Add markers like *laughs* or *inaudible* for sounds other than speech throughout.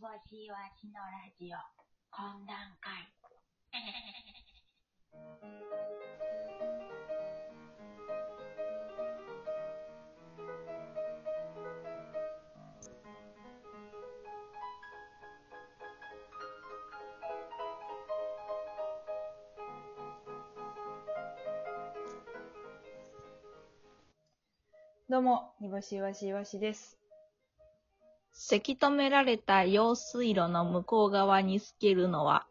ぼしわしのラジオ懇談会。どうも、煮干しわしわしです。せき止められた用水路の向こう側に透けるのは、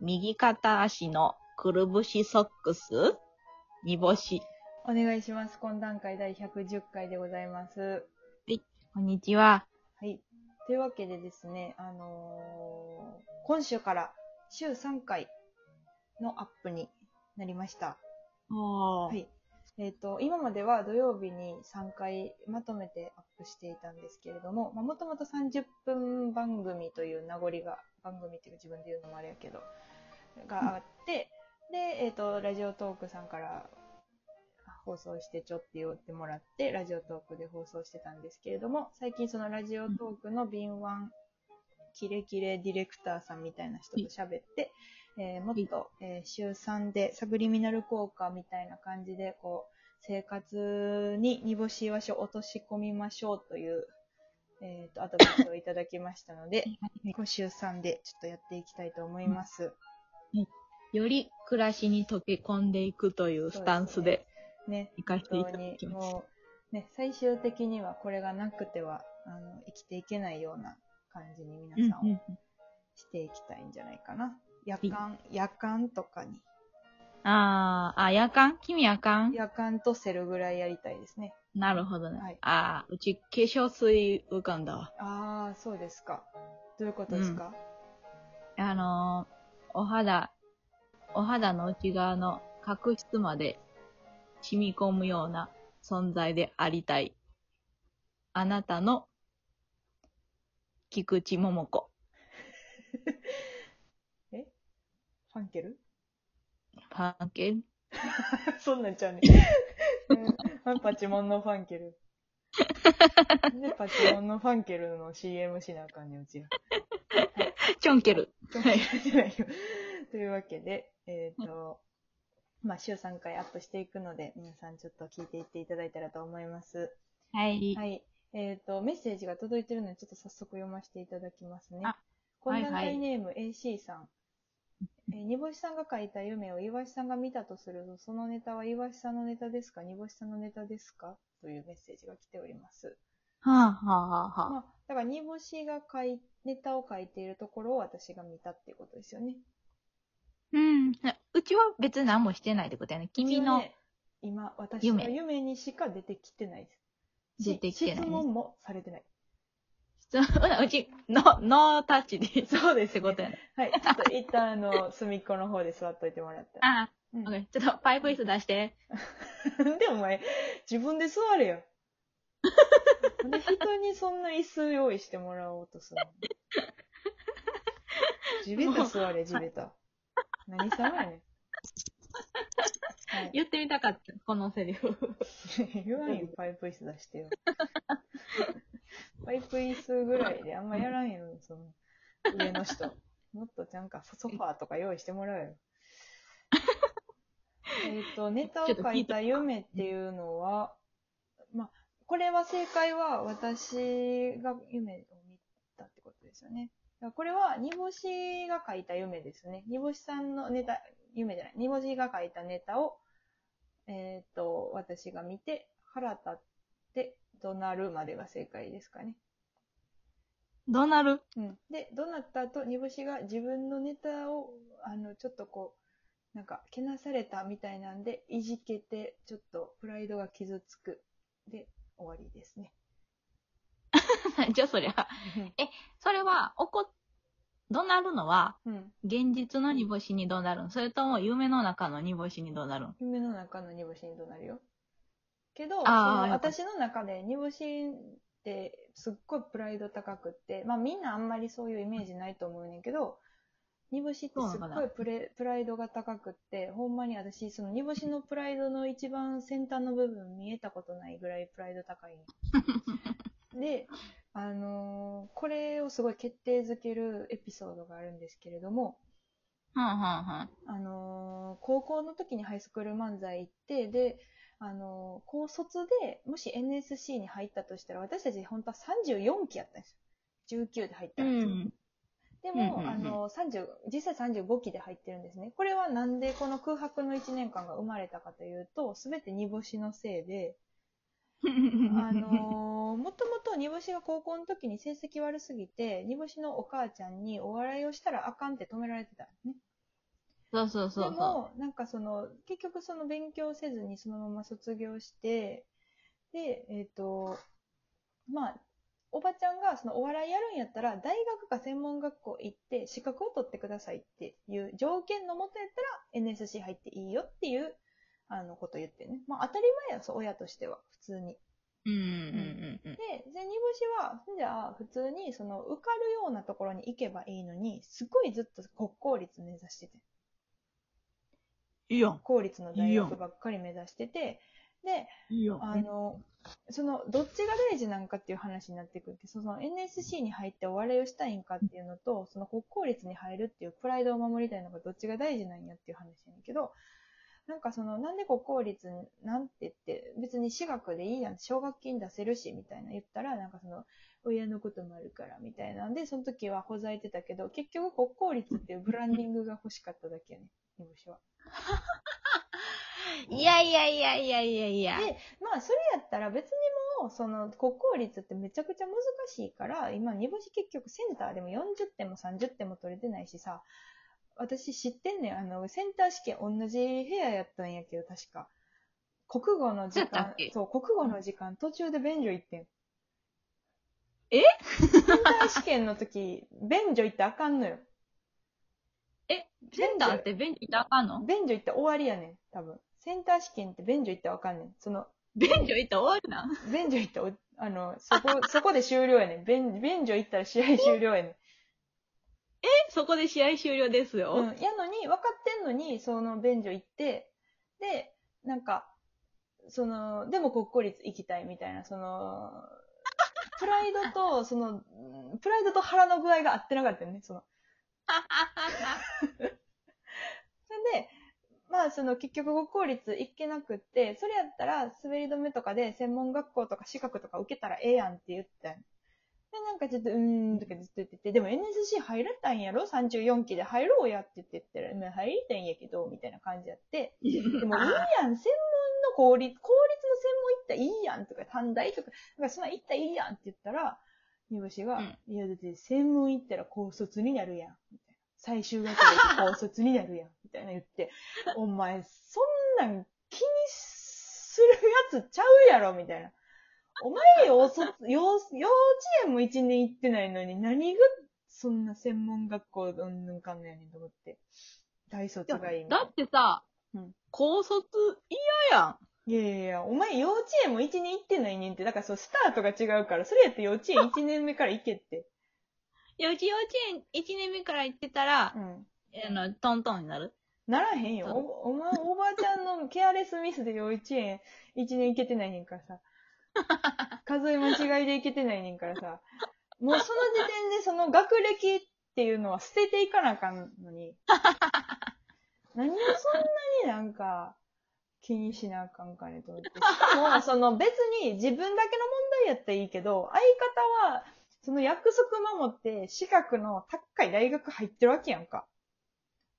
右片足のくるぶしソックス？煮干し。お願いします。懇談会第110回でございます。こんにちは。はい。というわけでですね、あのー今週から週3回のアップになりました。ははい。えっ、と、今までは土曜日に3回まとめてアップしていたんですけれども、もともと30分番組という名残が、番組っていうか自分で言うのもあれやけど、があって、で、えっ、と、ラジオトークさんから放送してちょって言ってもらって、ラジオトークで放送してたんですけれども、最近そのラジオトークの敏腕キレキレディレクターさんみたいな人と喋って、えーもっと、えー週3でサブリミナル効果みたいな感じで、こう、生活に煮干しわしを落とし込みましょうという、えっ、と、アドバイスをいただきましたので、今週3でちょっとやっていきたいと思います。より暮らしに溶け込んでいくというスタンスでね、行かせていただ本当にきます。もう、ね、最終的にはこれがなくては、あの、生きていけないような感じにうん皆さんをうんしていきたいんじゃないかな。夜間、夜間とかに、あー、あ、夜間？君夜間？夜間とセルぐらいやりたいですね。なるほどね。はいあー、うち化粧水浮かんだわ。ああ、そうですか。どういうことですか、あのー、お肌、お肌の内側の角質まで染み込むような存在でありたい。あなたの菊池桃子。ファンケルファンケル *laughs* そんなんちゃうね。*laughs* うんパチモンのファンケル。で、パチモンのファンケルの CM しなあかんねん、うちら。チョンケル。はい。じゃないよ。というわけで、えっ、と、まあ、週3回アップしていくので、皆さんちょっと聞いていっていただいたらと思います。はい。はい。えっ、と、メッセージが届いてるので、ちょっと早速読ませていただきますねあ。懇談はいはい会ネーム AC さん。えー煮干しさんが書いた夢を岩しさんが見たとすると、そのネタは岩しさんのネタですか？煮干しさんのネタですか？というメッセージが来ております。はあ、はあ、はあ、はあ。まあ、だから煮干しが書い、ネタを書いているところを私が見たっていうことですよね。うん。うちは別に何もしてないってことやね。君のね、今、私の夢にしか出てきてないです。し出てきてない質問もされてない。うち、ノノータッチで。っそうです、てことやね。はい。ちょっと一旦、あの、隅っこの方で座っといてもらって。ああ、うんオッケーちょっとパイプ椅子出して。*laughs* でお前、自分で座れよ。で人にそんな椅子用意してもらおうとするの地べた座れ、地べた。何様やねん。はい、言ってみたかった、このセリフ。*laughs* 言わんよ、パイプ椅子出してよ。パイプ椅子ぐらいであんまやらんよ、その、上の人。*laughs* もっとなんかソファーとか用意してもらうよ。*laughs* えっと、ネタを書いた夢っていうのは、まあ、これは正解は私が夢を見たってことですよね。これは煮干しが書いた夢ですね。煮干しさんのネタ、夢じゃない。煮干しが書いたネタを、えっ、と、私が見て、腹立って怒鳴るまでが正解ですかね。どうなるうん。で、怒鳴った後、煮干しが自分のネタを、あの、ちょっとこう、なんか、けなされたみたいなんで、いじけて、ちょっとプライドが傷つく。で、終わりですね。*laughs* じゃあそりゃ。それは、怒っ、どなるのは、うん。現実の煮干しにどうなるんそれとも夢の中の煮干しにどうなるん夢の中の煮干しに怒鳴るよ。けど、そあーの私の中で煮干しってすっごいプライド高くって、まあみんなあんまりそういうイメージないと思うねんけど、煮干しってすっごいプレプライドが高くって、ほんまに私、その煮干しのプライドの一番先端の部分見えたことないぐらいプライド高いの。*laughs* で、あのーこれをすごい決定づけるエピソードがあるんですけれども、はんはんはん。あのー高校の時にハイスクール漫才行って、で、あのー高卒でもし NSC に入ったとしたら、私たち本当は34期やったんですよ。19で入ったんですよ。でも、うんうんうんあの、30、実際35期で入ってるんですね。これはなんでこの空白の1年間が生まれたかというと、すべて煮干しのせいで、*laughs* あのーもともと煮干しが高校の時に成績悪すぎて、煮干しのお母ちゃんにお笑いをしたらあかんって止められてたんですね。そうそうそうそでも、なんかその、結局その勉強せずにそのまま卒業して、で、えっ、と、まあ、おばちゃんがそのお笑いやるんやったら、大学か専門学校行って資格を取ってくださいっていう条件のもとやったら NSC 入っていいよっていう、あの、こと言ってね。まあ当たり前や、そう、親としては、普通に。う。うんうんうんうん。で、で、煮干しは、じゃあ、普通に、その、受かるようなところに行けばいいのに、すごいずっと国公立目指してて。いいやん。公立の大学ばっかり目指してて、で、いいやん。あの、その、どっちが大事なんかっていう話になってくるって、その NSC に入ってお笑いをしたいんかっていうのと、その国公立に入るっていうプライドを守りたいのがどっちが大事なんやっていう話やねんけど、なんかその、なんで国公立なんて言って、別に私学でいいやん、奨学金出せるし、みたいな言ったら、なんかその、親のこともあるから、みたいなんで、その時はほざいてたけど、結局国公立っていうブランディングが欲しかっただけやね、煮干しは。*laughs* いやいやいやいやいやいや。で、まあ、それやったら別にもう、その、国公立ってめちゃくちゃ難しいから、今、煮干し結局センターでも40点も30点も取れてないしさ、私知ってんねん。あの、センター試験同じ部屋やったんやけど、確か。国語の時間そう国語の時間、途中で便所行ってん。え？センター試験の時、便所行ってあかんのよ。え、センターって便利ってあかんの？便所行って終わりやねん、多分。センター試験って便所行ってあかんねん。その、便所行ったら終わるな。便所行ったらお、あの、そこ、そこで終了やねん。便、便所行ったら試合終了やねん。え、そこで試合終了ですよ。うん。やのに、分かってんのに、その便所行って、で、なんか、その、でも国公立行きたいみたいな、その、プライドと、その、うんプライドと腹の具合が合ってなかったよね、その。*laughs* それで、まあ、その結局国公立行けなくって、それやったら滑り止めとかで専門学校とか資格とか受けたらええやんって言ったんで、なんかちょっと、うーんとかずっと言ってて、でも NSC 入れたんやろ ?34 期で入ろうやって言ってたら、まあ入りたいんやけど、みたいな感じやって、でもいいやん、専門の公立、公立の専門行ったらいいやんとか、短大とか、なんかそんな行ったらいいやんって言ったら、煮干しが、うんいやだって専門行ったら高卒になるやん、みたいな。最終学歴高卒になるやん、みたいな言って、お前、そんなん気にするやつちゃうやろ、みたいな。お前幼卒、幼、幼稚園も一年行ってないのに、何がそんな専門学校うんぬんかんのやねんと思って。大卒がいいみたいだってさ、うん高卒嫌やん。いやいやいや、お前幼稚園も一年行ってないねんって。だからそう、スタートが違うから、それやって幼稚園一年目から行けって。いや、うち幼稚園1年目から行ってたらう、ん。あの、トントンになる？ならへんよ。そうおお前、おばあちゃんのケアレスミスで幼稚園一年行けてないねんからさ。*laughs* 数え間違いで行けてないねんからさ。もうその時点でその学歴っていうのは捨てていかなあかんのに。*laughs* 何をそんなになんか気にしなあかんかねと思って。し *laughs* かも、その別に自分だけの問題やったらいいけど、相方はその約束守って資格の高い大学入ってるわけやんか。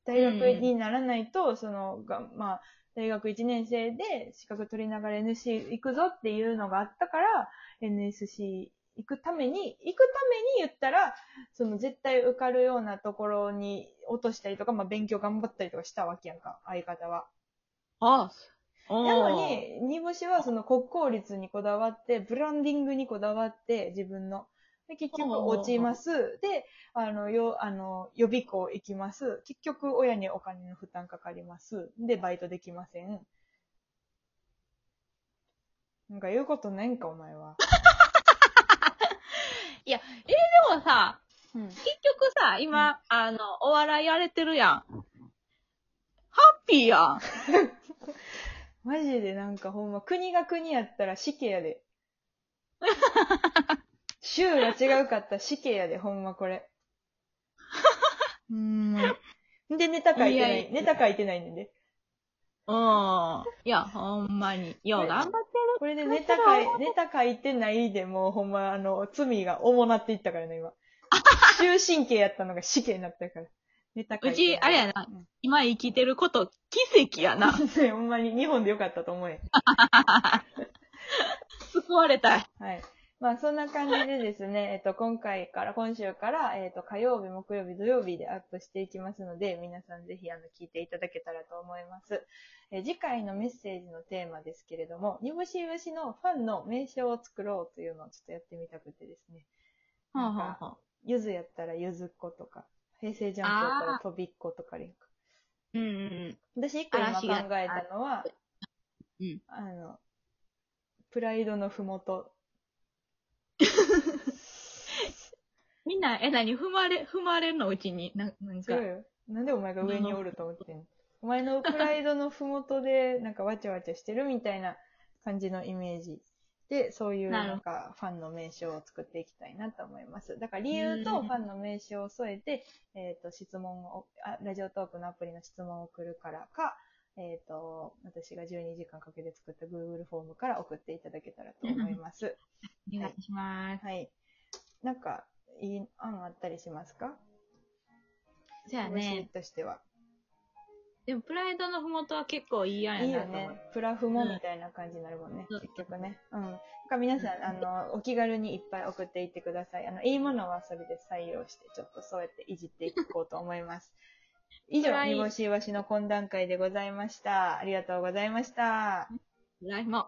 大学にならないと、その、がまあ、大学1年生で資格取りながら NC 行くぞっていうのがあったから、NSC 行くために、行くために言ったら、その絶対受かるようなところに落としたりとか、まあ勉強頑張ったりとかしたわけやんか、相方は。ああ。なのに、煮干しはその国公立にこだわって、ブランディングにこだわって、自分の。で、結局落ちます。で、あの、よ、あの、予備校行きます。結局親にお金の負担かかります。で、バイトできません。なんか言うことないんか、お前は。*laughs* でもさ、うん。結局さ、今、あの、お笑いやれてるやん。ハッピーやん。*laughs* マジでなんかほんま、国が国やったら死刑やで。*laughs* 週が違うかった死刑やで、ほんまこれ。*laughs* うーん。で、ネタ書いてないい。ネタ書いてないねんで。うん。いや、ほんまに。よう頑張ってこれでネタ書い、ネタ書いてないでもうほんまあの、罪が重なっていったからね、今。*laughs* 終身刑やったのが死刑になったから。ネタ書いてないうちあれやなうん今生きてること、奇跡やな。ね *laughs* ほんまに日本でよかったと思え。*laughs* 救われたい。はい。まあそんな感じでですね、*laughs* えっと、今回から、今週から、えっと、火曜日、木曜日、土曜日でアップしていきますので、皆さんぜひ、あの、聞いていただけたらと思います。えー次回のメッセージのテーマですけれども、煮干し牛のファンの名称を作ろうというのをちょっとやってみたくてですね。はあ、はあはあ、ゆずやったらゆずっ子とか、平成ジャンプやったらとびっ子とかでいいか。うんうんうん。私一個今考えたのは、うんあの、プライドのふもと。みんな、え、何？踏まれ、踏まれるのうちに、ななんか違う。よ。なんでお前が上におると思ってんの？*laughs* お前のプライドのふもとで、なんかわちゃわちゃしてるみたいな感じのイメージで、そういうなんかファンの名称を作っていきたいなと思います。だから理由とうんファンの名称を添えて、えっ、と、質問をあ、ラジオトークのアプリの質問を送るからか、えっ、と、私が12時間かけて作った Google フォームから送っていただけたらと思います。*laughs* お願いします。はい。なんか、いい案あったりしますか？じゃあね。としては。でも、プライドのふもとは結構いいやんいいよやなと思う。ね。プラフモみたいな感じになるもんね。うん結局ね。うん。だから皆さん、あの、お気軽にいっぱい送っていってください。あの、いいものはそれで採用して、ちょっとそうやっていじっていこうと思います。*laughs* 以上、はい煮干しいわしの懇談会でございました。ありがとうございました。来も。